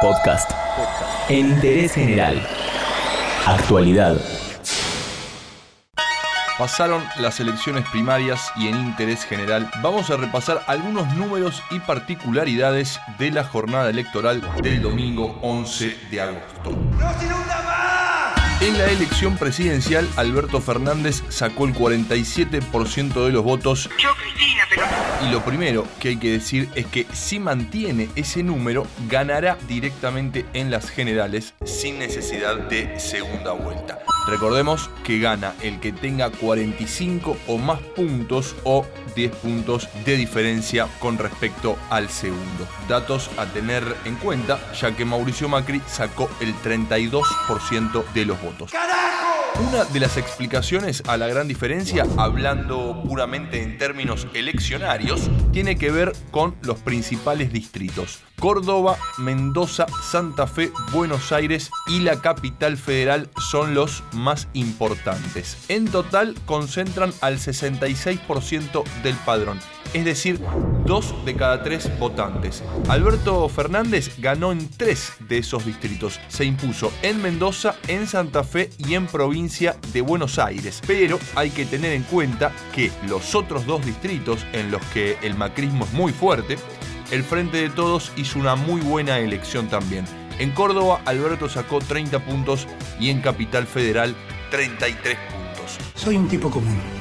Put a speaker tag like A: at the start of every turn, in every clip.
A: Podcast. En interés general. Actualidad.
B: Pasaron las elecciones primarias y en interés general vamos a repasar algunos números y particularidades de la jornada electoral del domingo 11 de agosto. En la elección presidencial, Alberto Fernández sacó el 47% de los votos. Y lo primero que hay que decir es que si mantiene ese número, ganará directamente en las generales sin necesidad de segunda vuelta. Recordemos que gana el que tenga 45 o más puntos o 10 puntos de diferencia con respecto al segundo. Datos a tener en cuenta ya que Mauricio Macri sacó el 32% de los votos. Una de las explicaciones a la gran diferencia, hablando puramente en términos eleccionarios, tiene que ver con los principales distritos. Córdoba, Mendoza, Santa Fe, Buenos Aires y la capital federal son los más importantes. En total concentran al 66% del padrón, es decir, dos de cada tres votantes. Alberto Fernández ganó en tres de esos distritos. Se impuso en Mendoza, en Santa Fe y en provincia de Buenos Aires. Pero hay que tener en cuenta que los otros dos distritos en los que el macrismo es muy fuerte, el Frente de Todos hizo una muy buena elección también. En Córdoba, Alberto sacó 30 puntos y en Capital Federal 33 puntos.
C: Soy un tipo común.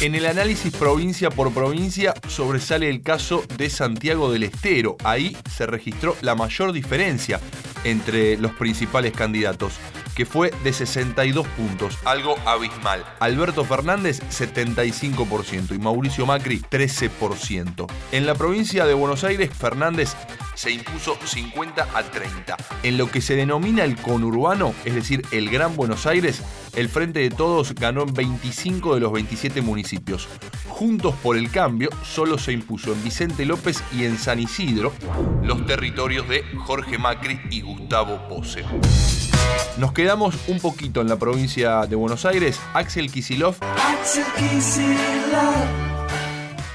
B: En el análisis provincia por provincia sobresale el caso de Santiago del Estero. Ahí se registró la mayor diferencia entre los principales candidatos que fue de 62 puntos, algo abismal. Alberto Fernández 75% y Mauricio Macri 13%. En la provincia de Buenos Aires, Fernández se impuso 50 a 30. En lo que se denomina el conurbano, es decir, el Gran Buenos Aires, el Frente de Todos ganó en 25 de los 27 municipios. Juntos por el Cambio solo se impuso en Vicente López y en San Isidro los territorios de Jorge Macri y Gustavo Pose. Nos quedamos un poquito en la provincia de Buenos Aires. Axel Kisilov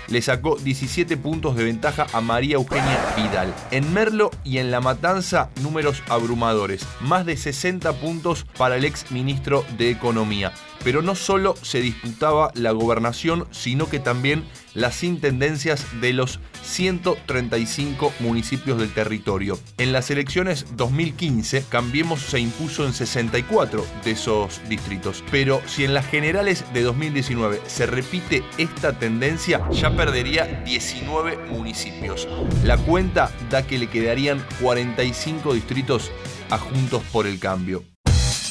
B: le sacó 17 puntos de ventaja a María Eugenia Vidal. En Merlo y en La Matanza, números abrumadores. Más de 60 puntos para el ex ministro de Economía. Pero no solo se disputaba la gobernación, sino que también las intendencias de los 135 municipios del territorio. En las elecciones 2015, Cambiemos se impuso en 64 de esos distritos. Pero si en las generales de 2019 se repite esta tendencia, ya perdería 19 municipios. La cuenta da que le quedarían 45 distritos a Juntos por el Cambio.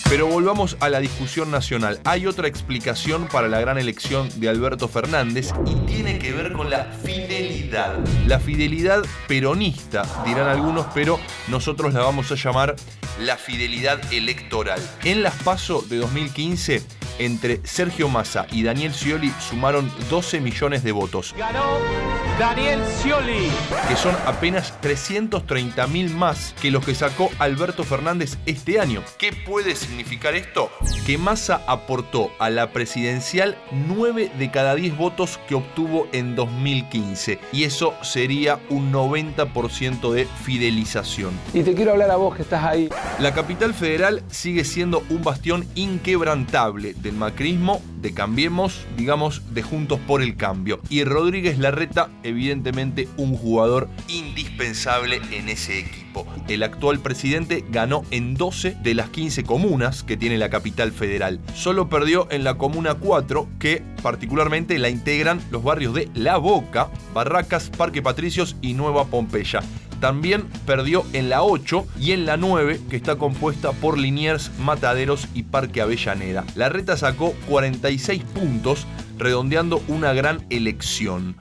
B: Pero volvamos a la discusión nacional. Hay otra explicación para la gran elección de Alberto Fernández y tiene que ver con la fidelidad. La fidelidad peronista, dirán algunos, pero nosotros la vamos a llamar la fidelidad electoral. En las PASO de 2015, entre Sergio Massa y Daniel Scioli sumaron 12 millones de votos.
D: Daniel Scioli.
B: Que son apenas 330 mil más que los que sacó Alberto Fernández este año. ¿Qué puede significar esto? Que Massa aportó a la presidencial 9 de cada 10 votos que obtuvo en 2015. Y eso sería un 90% de fidelización.
E: Y te quiero hablar a vos que estás ahí.
B: La capital federal sigue siendo un bastión inquebrantable del macrismo, de Cambiemos, digamos, de Juntos por el Cambio. Y Rodríguez Larreta, evidentemente, un jugador indispensable en ese equipo. El actual presidente ganó en 12 de las 15 comunas que tiene la capital federal. Solo perdió en la comuna 4, que particularmente la integran los barrios de La Boca, Barracas, Parque Patricios y Nueva Pompeya. También perdió en la 8 y en la 9, que está compuesta por Liniers, Mataderos y Parque Avellaneda. La reta sacó 46 puntos, redondeando una gran elección.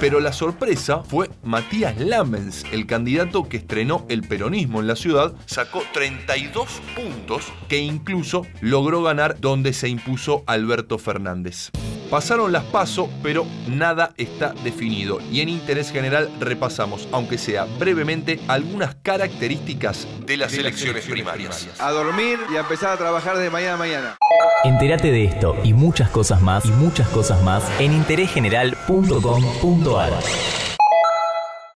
B: Pero la sorpresa fue Matías Lamens, el candidato que estrenó el peronismo en la ciudad, sacó 32 puntos que incluso logró ganar donde se impuso Alberto Fernández. Pasaron las pasos, pero nada está definido. Y en interés general repasamos, aunque sea brevemente, algunas características de las elecciones primarias.
F: A dormir y a empezar a trabajar de mañana a mañana.
A: Entérate de esto y muchas cosas más y muchas cosas más en interésgeneral.com.ar.